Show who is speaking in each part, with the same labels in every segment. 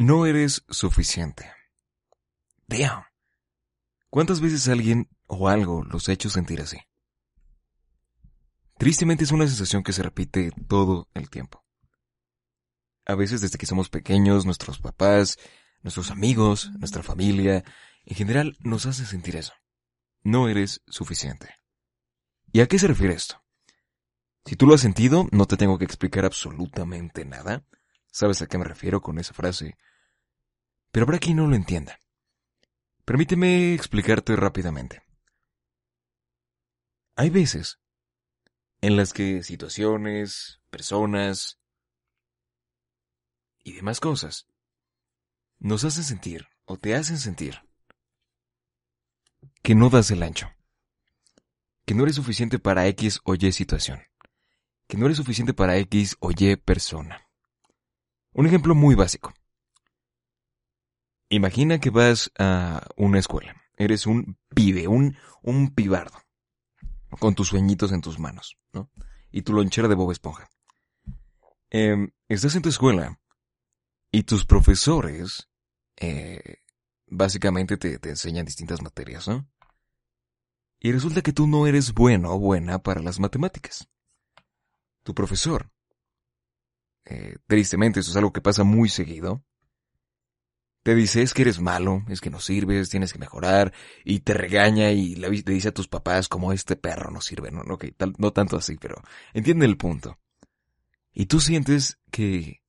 Speaker 1: No eres suficiente. Damn. ¿Cuántas veces alguien o algo los ha hecho sentir así? Tristemente es una sensación que se repite todo el tiempo. A veces desde que somos pequeños, nuestros papás, nuestros amigos, nuestra familia, en general nos hacen sentir eso. No eres suficiente. ¿Y a qué se refiere esto? Si tú lo has sentido, no te tengo que explicar absolutamente nada. ¿Sabes a qué me refiero con esa frase? Pero habrá quien no lo entienda. Permíteme explicarte rápidamente. Hay veces en las que situaciones, personas y demás cosas nos hacen sentir o te hacen sentir que no das el ancho, que no eres suficiente para X o Y situación, que no eres suficiente para X o Y persona. Un ejemplo muy básico. Imagina que vas a una escuela. Eres un pibe, un, un pibardo. Con tus sueñitos en tus manos, ¿no? Y tu lonchera de Bob Esponja. Em, estás en tu escuela y tus profesores eh, básicamente te, te enseñan distintas materias, ¿no? Y resulta que tú no eres bueno o buena para las matemáticas. Tu profesor, eh, tristemente eso es algo que pasa muy seguido, te dice es que eres malo, es que no sirves, tienes que mejorar, y te regaña y le, dice a tus papás como este perro no sirve, no, no, no tanto así, pero entiende el punto. Y tú sientes que,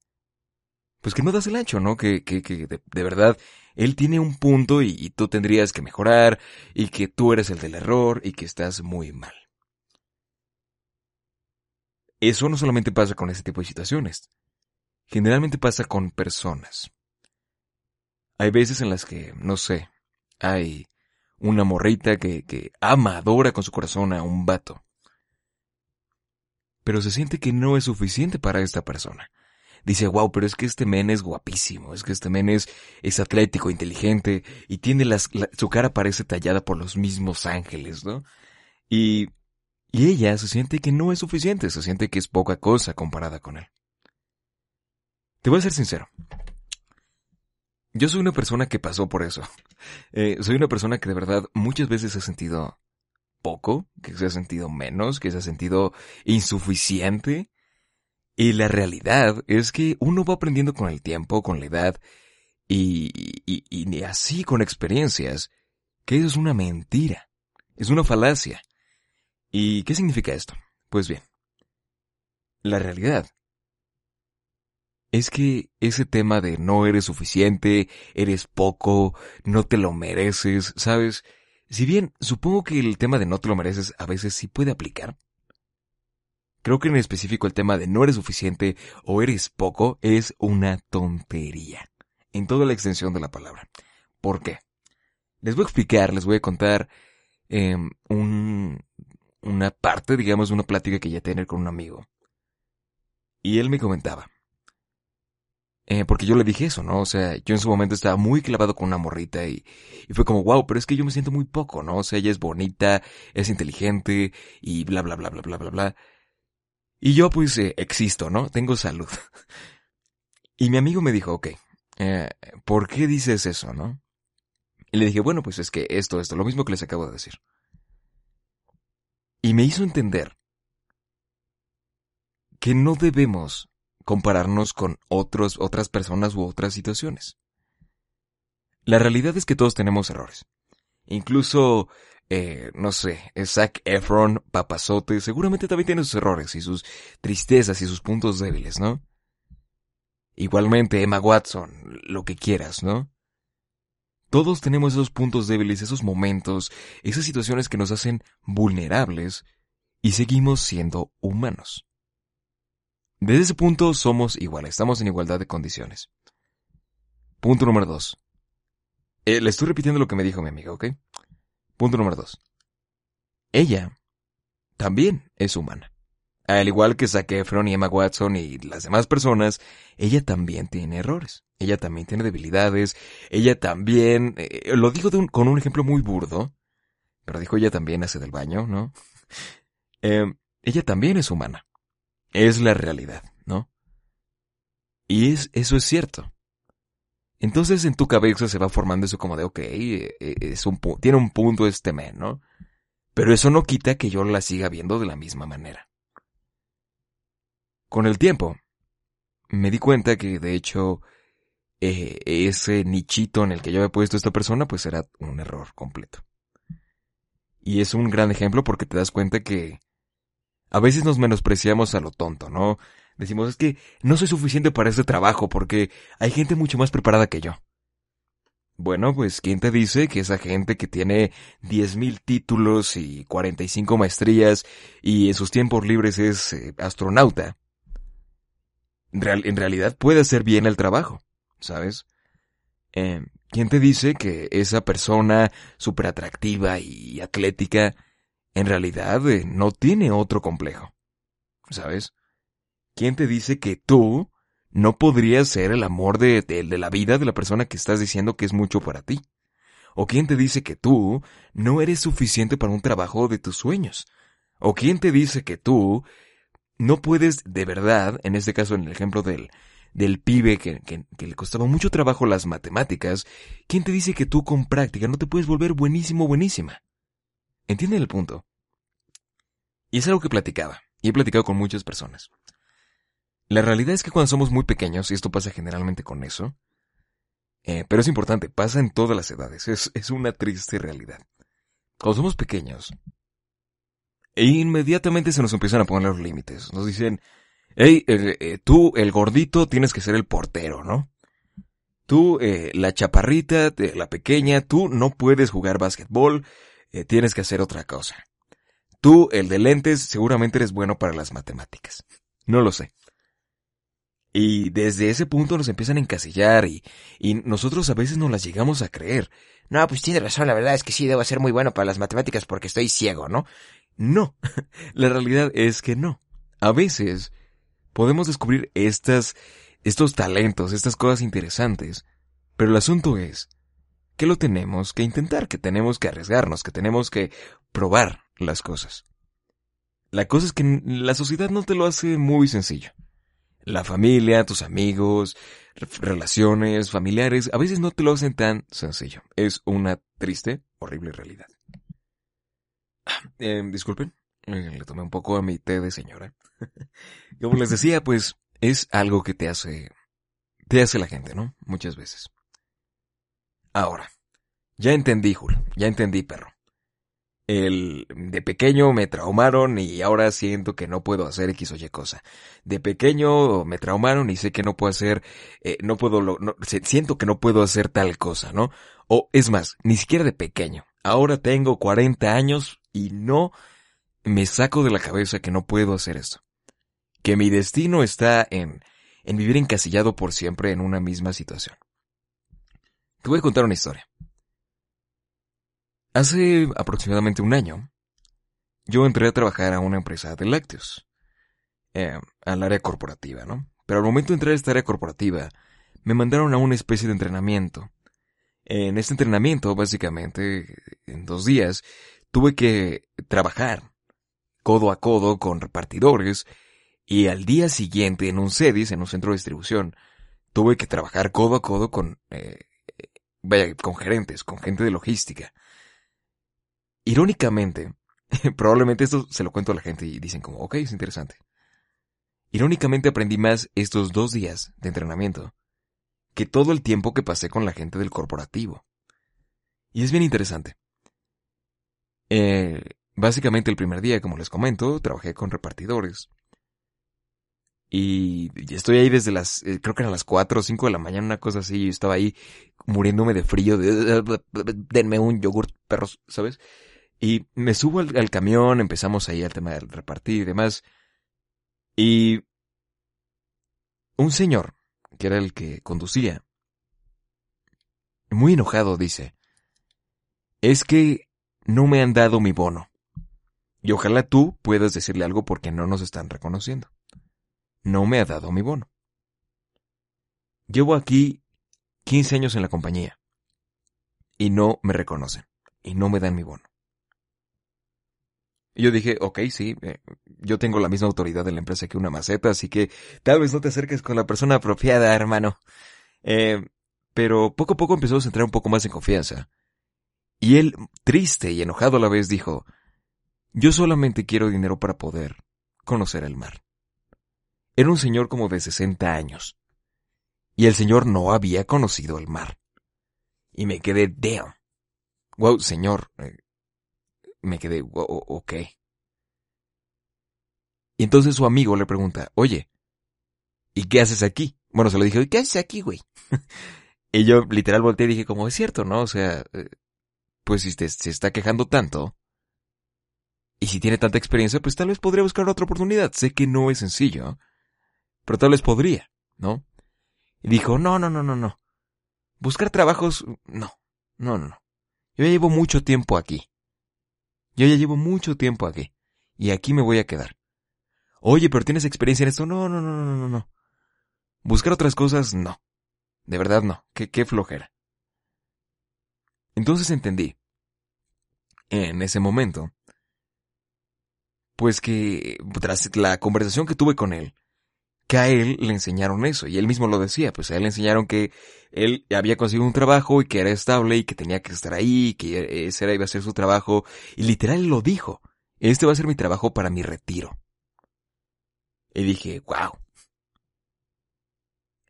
Speaker 1: pues que no das el ancho, ¿no? Que, que, que de, verdad él tiene un punto y, y, tú tendrías que mejorar y que tú eres el del error y que estás muy mal. Eso no solamente pasa con ese tipo de situaciones. Generalmente pasa con personas. Hay veces en las que, no sé, hay una morrita que, que ama, adora con su corazón a un vato. Pero se siente que no es suficiente para esta persona. Dice, wow, pero es que este men es guapísimo, es que este men es, es atlético, inteligente, y tiene las, su cara parece tallada por los mismos ángeles, ¿no? Y, y ella se siente que no es suficiente, se siente que es poca cosa comparada con él. Te voy a ser sincero. Yo soy una persona que pasó por eso. Eh, soy una persona que de verdad muchas veces ha sentido poco, que se ha sentido menos, que se ha sentido insuficiente. Y la realidad es que uno va aprendiendo con el tiempo, con la edad, y, y, y así con experiencias, que eso es una mentira, es una falacia. ¿Y qué significa esto? Pues bien, la realidad es que ese tema de no eres suficiente, eres poco, no te lo mereces, ¿sabes? Si bien supongo que el tema de no te lo mereces a veces sí puede aplicar, creo que en específico el tema de no eres suficiente o eres poco es una tontería, en toda la extensión de la palabra. ¿Por qué? Les voy a explicar, les voy a contar em, un, una parte, digamos, de una plática que ya tener con un amigo. Y él me comentaba, eh, porque yo le dije eso, ¿no? O sea, yo en su momento estaba muy clavado con una morrita y, y, fue como, wow, pero es que yo me siento muy poco, ¿no? O sea, ella es bonita, es inteligente y bla, bla, bla, bla, bla, bla, bla. Y yo pues eh, existo, ¿no? Tengo salud. y mi amigo me dijo, ok, eh, ¿por qué dices eso, no? Y le dije, bueno, pues es que esto, esto, lo mismo que les acabo de decir. Y me hizo entender que no debemos compararnos con otros, otras personas u otras situaciones. La realidad es que todos tenemos errores. Incluso, eh, no sé, Zac Efron, papazote, seguramente también tiene sus errores y sus tristezas y sus puntos débiles, ¿no? Igualmente, Emma Watson, lo que quieras, ¿no? Todos tenemos esos puntos débiles, esos momentos, esas situaciones que nos hacen vulnerables y seguimos siendo humanos. Desde ese punto somos iguales, estamos en igualdad de condiciones. Punto número dos. Eh, le estoy repitiendo lo que me dijo mi amiga, ¿ok? Punto número dos. Ella también es humana. Al igual que Zac Efron y Emma Watson y las demás personas, ella también tiene errores. Ella también tiene debilidades. Ella también... Eh, lo digo con un ejemplo muy burdo. Pero dijo ella también hace del baño, ¿no? Eh, ella también es humana. Es la realidad, ¿no? Y es, eso es cierto. Entonces en tu cabeza se va formando eso como de, ok, eh, eh, tiene un punto este men, ¿no? Pero eso no quita que yo la siga viendo de la misma manera. Con el tiempo, me di cuenta que de hecho eh, ese nichito en el que yo había puesto a esta persona pues era un error completo. Y es un gran ejemplo porque te das cuenta que a veces nos menospreciamos a lo tonto, ¿no? Decimos, es que no soy suficiente para este trabajo porque hay gente mucho más preparada que yo. Bueno, pues ¿quién te dice que esa gente que tiene 10.000 títulos y 45 maestrías y en sus tiempos libres es eh, astronauta? en realidad puede hacer bien el trabajo, ¿sabes? Eh, ¿Quién te dice que esa persona súper atractiva y atlética en realidad eh, no tiene otro complejo? ¿Sabes? ¿Quién te dice que tú no podrías ser el amor de, de, la vida de la persona que estás diciendo que es mucho para ti? ¿O quién te dice que tú no eres suficiente para un trabajo de tus sueños? ¿O quién te dice que tú no puedes de verdad, en este caso en el ejemplo del, del pibe que, que, que, le costaba mucho trabajo las matemáticas, ¿quién te dice que tú con práctica no te puedes volver buenísimo buenísima? ¿Entienden el punto? Y es algo que platicaba, y he platicado con muchas personas. La realidad es que cuando somos muy pequeños, y esto pasa generalmente con eso, eh, pero es importante, pasa en todas las edades, es, es una triste realidad. Cuando somos pequeños, e inmediatamente se nos empiezan a poner los límites. Nos dicen, hey, eh, tú, el gordito, tienes que ser el portero, ¿no? Tú, eh, la chaparrita, la pequeña, tú no puedes jugar básquetbol, tienes que hacer otra cosa. Tú, el de lentes, seguramente eres bueno para las matemáticas. No lo sé. Y desde ese punto nos empiezan a encasillar y, y nosotros a veces no las llegamos a creer. No, pues tiene razón, la verdad es que sí debo ser muy bueno para las matemáticas porque estoy ciego, ¿no? No, la realidad es que no. A veces podemos descubrir estas, estos talentos, estas cosas interesantes, pero el asunto es que lo tenemos que intentar, que tenemos que arriesgarnos, que tenemos que probar las cosas. La cosa es que la sociedad no te lo hace muy sencillo. La familia, tus amigos, relaciones, familiares, a veces no te lo hacen tan sencillo. Es una triste, horrible realidad. Eh, disculpen, eh, le tomé un poco a mi té de señora. Como les decía, pues es algo que te hace, te hace la gente, ¿no? Muchas veces. Ahora, ya entendí, Jul, ya entendí, perro el de pequeño me traumaron y ahora siento que no puedo hacer X o Y cosa. De pequeño me traumaron y sé que no puedo hacer, eh, no puedo, no, siento que no puedo hacer tal cosa, ¿no? O es más, ni siquiera de pequeño. Ahora tengo 40 años y no me saco de la cabeza que no puedo hacer esto. Que mi destino está en, en vivir encasillado por siempre en una misma situación. Te voy a contar una historia. Hace aproximadamente un año, yo entré a trabajar a una empresa de lácteos, eh, al área corporativa, ¿no? Pero al momento de entrar a esta área corporativa, me mandaron a una especie de entrenamiento. En este entrenamiento, básicamente, en dos días, tuve que trabajar codo a codo con repartidores y al día siguiente en un CEDIS, en un centro de distribución, tuve que trabajar codo a codo con, eh, vaya, con gerentes, con gente de logística. Irónicamente, probablemente esto se lo cuento a la gente y dicen como, ok, es interesante. Irónicamente aprendí más estos dos días de entrenamiento que todo el tiempo que pasé con la gente del corporativo. Y es bien interesante. Eh, básicamente el primer día, como les comento, trabajé con repartidores. Y estoy ahí desde las, eh, creo que eran las 4 o 5 de la mañana, una cosa así, y estaba ahí muriéndome de frío, de, denme un yogurt, perros, ¿sabes? Y me subo al, camión, empezamos ahí al tema del repartir y demás. Y un señor, que era el que conducía, muy enojado dice, es que no me han dado mi bono. Y ojalá tú puedas decirle algo porque no nos están reconociendo. No me ha dado mi bono. Llevo aquí 15 años en la compañía y no me reconocen y no me dan mi bono. Y yo dije, ok, sí, eh, yo tengo la misma autoridad en la empresa que una maceta, así que tal vez no te acerques con la persona apropiada, hermano. Eh, pero poco a poco empezó a entrar un poco más en confianza. Y él, triste y enojado a la vez, dijo, yo solamente quiero dinero para poder conocer el mar. Era un señor como de 60 años. Y el señor no había conocido el mar. Y me quedé, damn. Wow, señor. Eh, me quedé, ok. Y entonces su amigo le pregunta, oye, ¿y qué haces aquí? Bueno, se lo dije, ¿qué haces aquí, güey? y yo literal volteé y dije, como es cierto, ¿no? O sea, eh, pues si se está quejando tanto, y si tiene tanta experiencia, pues tal vez podría buscar otra oportunidad. Sé que no es sencillo, pero tal vez podría, ¿no? Y dijo, no, no, no, no, no. Buscar trabajos, no, no, no, no. Yo ya llevo mucho tiempo aquí. Yo ya llevo mucho tiempo aquí. Y aquí me voy a quedar. Oye, pero tienes experiencia en esto. No, no, no, no, no, no. Buscar otras cosas, no. De verdad no. Qué, qué flojera. Entonces entendí. En ese momento. Pues que tras la conversación que tuve con él, que a él le enseñaron eso, y él mismo lo decía, pues a él le enseñaron que él había conseguido un trabajo y que era estable y que tenía que estar ahí, que ese era iba a ser su trabajo, y literal lo dijo, este va a ser mi trabajo para mi retiro. Y dije, wow.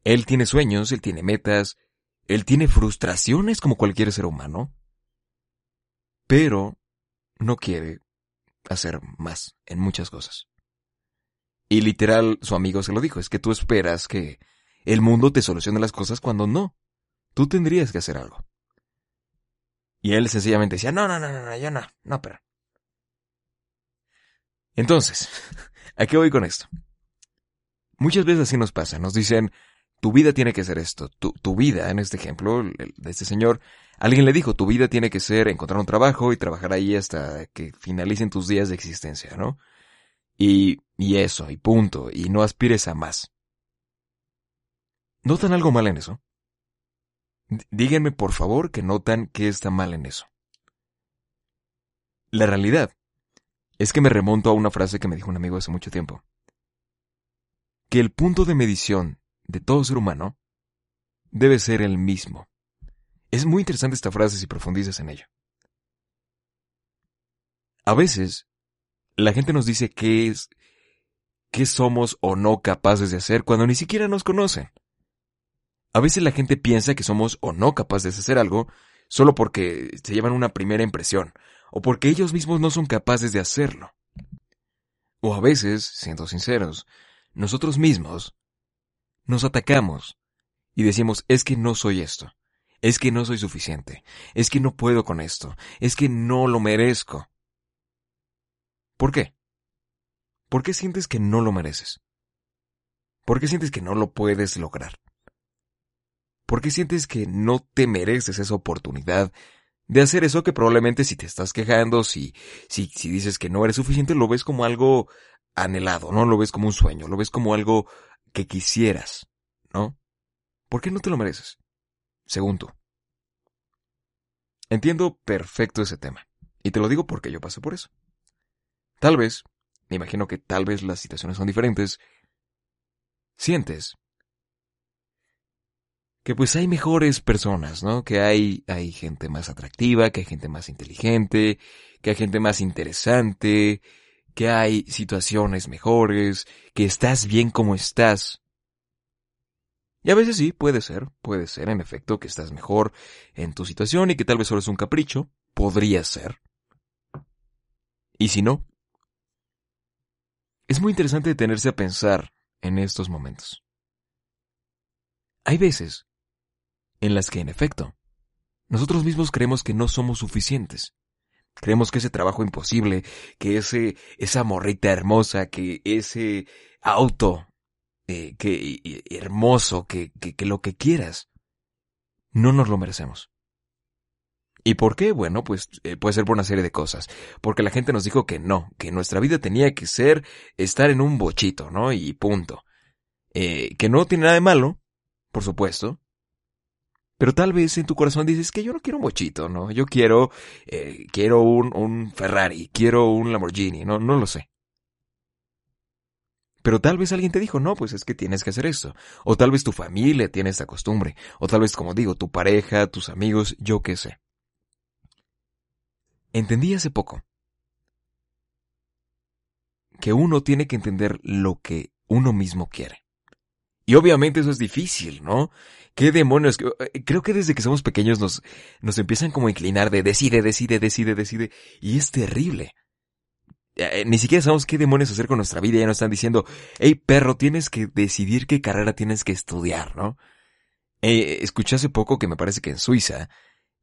Speaker 1: Él tiene sueños, él tiene metas, él tiene frustraciones como cualquier ser humano, pero no quiere hacer más en muchas cosas. Y literal, su amigo se lo dijo, es que tú esperas que el mundo te solucione las cosas cuando no. Tú tendrías que hacer algo. Y él sencillamente decía, no, no, no, no, yo no, no, pero. Entonces, ¿a qué voy con esto? Muchas veces así nos pasa, nos dicen, tu vida tiene que ser esto, tu, tu vida, en este ejemplo de este señor, alguien le dijo, tu vida tiene que ser encontrar un trabajo y trabajar ahí hasta que finalicen tus días de existencia, ¿no? Y, y eso, y punto, y no aspires a más. ¿Notan algo mal en eso? díganme por favor que notan que está mal en eso. La realidad es que me remonto a una frase que me dijo un amigo hace mucho tiempo. Que el punto de medición de todo ser humano debe ser el mismo. Es muy interesante esta frase si profundizas en ello. A veces la gente nos dice qué es, qué somos o no capaces de hacer cuando ni siquiera nos conocen. A veces la gente piensa que somos o no capaces de hacer algo solo porque se llevan una primera impresión, o porque ellos mismos no son capaces de hacerlo. O a veces, siendo sinceros, nosotros mismos nos atacamos y decimos es que no soy esto, es que no soy suficiente, es que no puedo con esto, es que no lo merezco. ¿Por qué? ¿Por qué sientes que no lo mereces? ¿Por qué sientes que no lo puedes lograr? ¿Por qué sientes que no te mereces esa oportunidad de hacer eso que probablemente si te estás quejando, si, si, si dices que no eres suficiente, lo ves como algo anhelado, no lo ves como un sueño, lo ves como algo que quisieras, ¿no? ¿Por qué no te lo mereces? Según tú. Entiendo perfecto ese tema. Y te lo digo porque yo pasé por eso. Tal vez, me imagino que tal vez las situaciones son diferentes, sientes que pues hay mejores personas, ¿no? Que hay, hay gente más atractiva, que hay gente más inteligente, que hay gente más interesante, que hay situaciones mejores, que estás bien como estás. Y a veces sí, puede ser, puede ser en efecto que estás mejor en tu situación y que tal vez solo es un capricho, podría ser. Y si no, es muy interesante detenerse a pensar en estos momentos. Hay veces en las que, en efecto, nosotros mismos creemos que no somos suficientes. Creemos que ese trabajo imposible, que ese, esa morrita hermosa, que ese auto, eh, que hermoso, que, que, que lo que quieras, no nos lo merecemos. ¿Y por qué? Bueno, pues eh, puede ser por una serie de cosas. Porque la gente nos dijo que no, que nuestra vida tenía que ser estar en un bochito, ¿no? Y punto. Eh, que no tiene nada de malo, por supuesto. Pero tal vez en tu corazón dices que yo no quiero un bochito, ¿no? Yo quiero, eh, quiero un, un Ferrari, quiero un Lamborghini, no, no lo sé. Pero tal vez alguien te dijo, no, pues es que tienes que hacer esto. O tal vez tu familia tiene esta costumbre. O tal vez, como digo, tu pareja, tus amigos, yo qué sé. Entendí hace poco que uno tiene que entender lo que uno mismo quiere. Y obviamente eso es difícil, ¿no? ¿Qué demonios? Eh, creo que desde que somos pequeños nos, nos empiezan como a inclinar de decide, decide, decide, decide. Y es terrible. Eh, ni siquiera sabemos qué demonios hacer con nuestra vida. Ya nos están diciendo, hey perro, tienes que decidir qué carrera tienes que estudiar, ¿no? Eh, escuché hace poco que me parece que en Suiza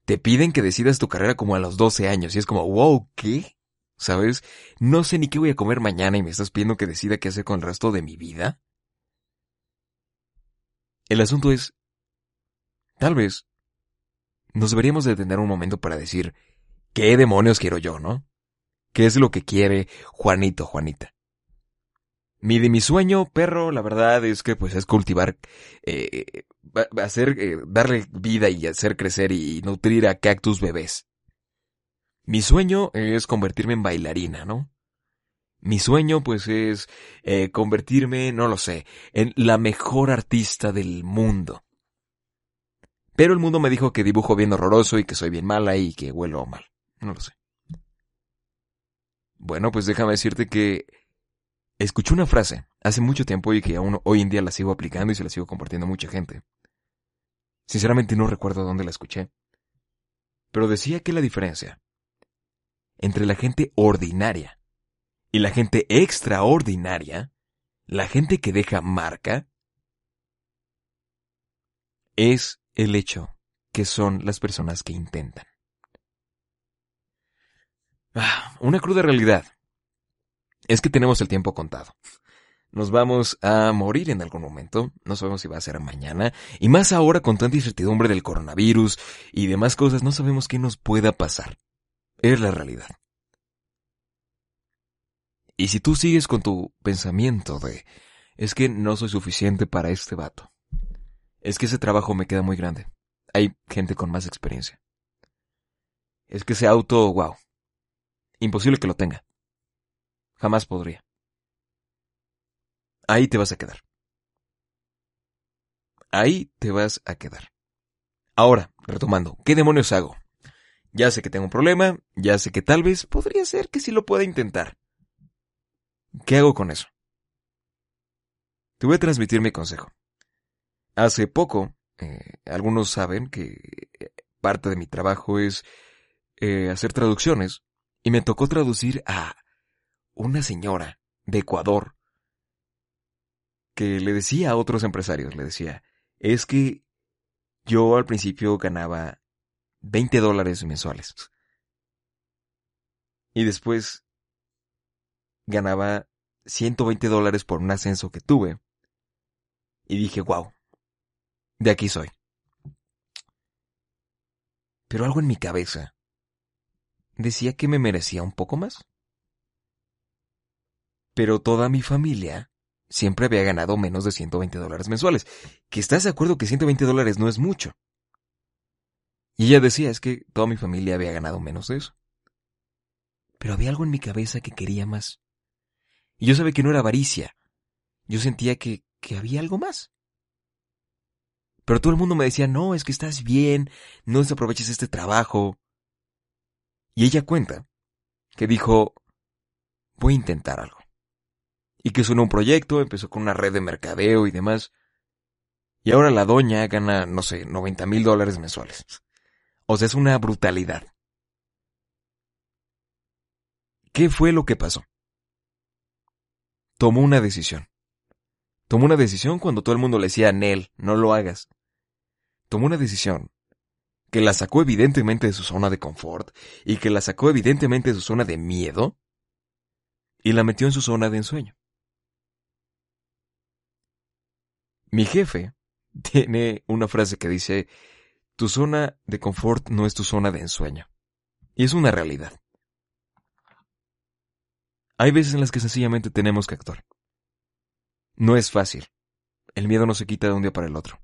Speaker 1: te piden que decidas tu carrera como a los 12 años. Y es como, wow, ¿qué? ¿Sabes? No sé ni qué voy a comer mañana y me estás pidiendo que decida qué hacer con el resto de mi vida. El asunto es, tal vez, nos deberíamos detener un momento para decir, ¿qué demonios quiero yo, no? ¿Qué es lo que quiere Juanito, Juanita? Mi de mi sueño, perro, la verdad es que pues es cultivar, eh, hacer, eh, darle vida y hacer crecer y nutrir a cactus bebés. Mi sueño es convertirme en bailarina, ¿no? Mi sueño, pues, es eh, convertirme, no lo sé, en la mejor artista del mundo. Pero el mundo me dijo que dibujo bien horroroso y que soy bien mala y que huelo mal. No lo sé. Bueno, pues déjame decirte que escuché una frase hace mucho tiempo y que aún hoy en día la sigo aplicando y se la sigo compartiendo a mucha gente. Sinceramente no recuerdo dónde la escuché. Pero decía que la diferencia entre la gente ordinaria y la gente extraordinaria, la gente que deja marca, es el hecho que son las personas que intentan. Ah, una cruda realidad es que tenemos el tiempo contado. Nos vamos a morir en algún momento, no sabemos si va a ser mañana, y más ahora con tanta incertidumbre del coronavirus y demás cosas, no sabemos qué nos pueda pasar. Es la realidad. Y si tú sigues con tu pensamiento de, es que no soy suficiente para este vato, es que ese trabajo me queda muy grande, hay gente con más experiencia. Es que ese auto, wow, imposible que lo tenga. Jamás podría. Ahí te vas a quedar. Ahí te vas a quedar. Ahora, retomando, ¿qué demonios hago? Ya sé que tengo un problema, ya sé que tal vez podría ser que sí lo pueda intentar. ¿Qué hago con eso? Te voy a transmitir mi consejo. Hace poco, eh, algunos saben que eh, parte de mi trabajo es eh, hacer traducciones y me tocó traducir a una señora de Ecuador que le decía a otros empresarios, le decía, es que yo al principio ganaba 20 dólares mensuales. Y después ganaba 120 dólares por un ascenso que tuve. Y dije, wow, de aquí soy. Pero algo en mi cabeza decía que me merecía un poco más. Pero toda mi familia siempre había ganado menos de 120 dólares mensuales. Que estás de acuerdo que 120 dólares no es mucho. Y ella decía, es que toda mi familia había ganado menos de eso. Pero había algo en mi cabeza que quería más. Y yo sabía que no era avaricia. Yo sentía que, que había algo más. Pero todo el mundo me decía, no, es que estás bien, no desaproveches este trabajo. Y ella cuenta que dijo, voy a intentar algo. Y que sonó un proyecto, empezó con una red de mercadeo y demás. Y ahora la doña gana, no sé, 90 mil dólares mensuales. O sea, es una brutalidad. ¿Qué fue lo que pasó? tomó una decisión. Tomó una decisión cuando todo el mundo le decía, Nel, no lo hagas. Tomó una decisión que la sacó evidentemente de su zona de confort y que la sacó evidentemente de su zona de miedo y la metió en su zona de ensueño. Mi jefe tiene una frase que dice, tu zona de confort no es tu zona de ensueño. Y es una realidad. Hay veces en las que sencillamente tenemos que actuar. No es fácil. El miedo no se quita de un día para el otro.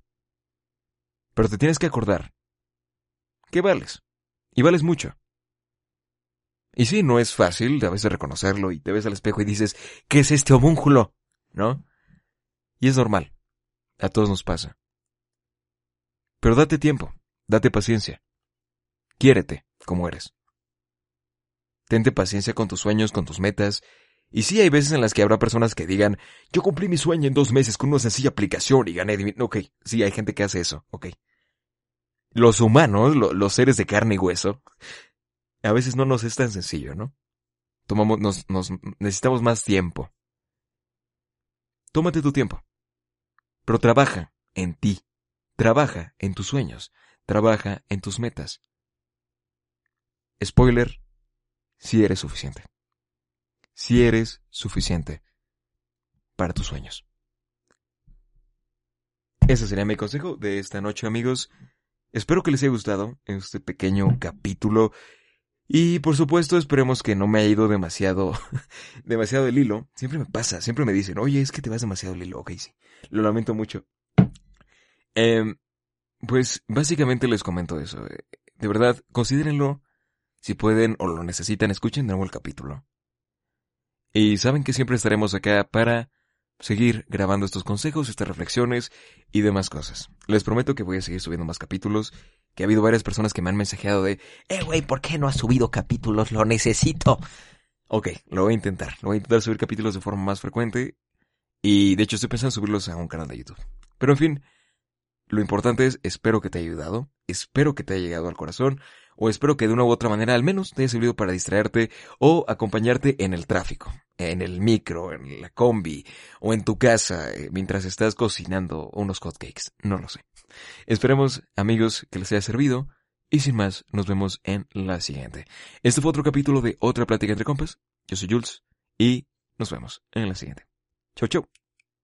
Speaker 1: Pero te tienes que acordar que vales. Y vales mucho. Y sí, no es fácil de a veces reconocerlo y te ves al espejo y dices, ¿qué es este homúnculo? ¿no? Y es normal. A todos nos pasa. Pero date tiempo, date paciencia. Quiérete como eres. Tente paciencia con tus sueños, con tus metas. Y sí hay veces en las que habrá personas que digan, yo cumplí mi sueño en dos meses con una sencilla aplicación y gané... Ok, sí, hay gente que hace eso, ok. Los humanos, los seres de carne y hueso, a veces no nos es tan sencillo, ¿no? Tomamos, nos necesitamos más tiempo. Tómate tu tiempo. Pero trabaja en ti. Trabaja en tus sueños. Trabaja en tus metas. Spoiler, si eres suficiente. Si eres suficiente para tus sueños. Ese sería mi consejo de esta noche, amigos. Espero que les haya gustado este pequeño capítulo. Y por supuesto, esperemos que no me haya ido demasiado, demasiado el hilo. Siempre me pasa, siempre me dicen, oye, es que te vas demasiado el hilo. Ok, sí. Lo lamento mucho. Eh, pues básicamente les comento eso. De verdad, considérenlo. Si pueden o lo necesitan, escuchen de nuevo el capítulo. Y saben que siempre estaremos acá para seguir grabando estos consejos, estas reflexiones y demás cosas. Les prometo que voy a seguir subiendo más capítulos, que ha habido varias personas que me han mensajeado de, eh, güey, ¿por qué no has subido capítulos? Lo necesito. Ok, lo voy a intentar. Lo voy a intentar subir capítulos de forma más frecuente. Y de hecho estoy pensando en subirlos a un canal de YouTube. Pero en fin, lo importante es, espero que te haya ayudado, espero que te haya llegado al corazón, o espero que de una u otra manera al menos te haya servido para distraerte o acompañarte en el tráfico, en el micro, en la combi o en tu casa eh, mientras estás cocinando unos hotcakes, no lo sé. Esperemos, amigos, que les haya servido y sin más, nos vemos en la siguiente. Este fue otro capítulo de Otra Plática entre Compas. Yo soy Jules y nos vemos en la siguiente. Chau, chau.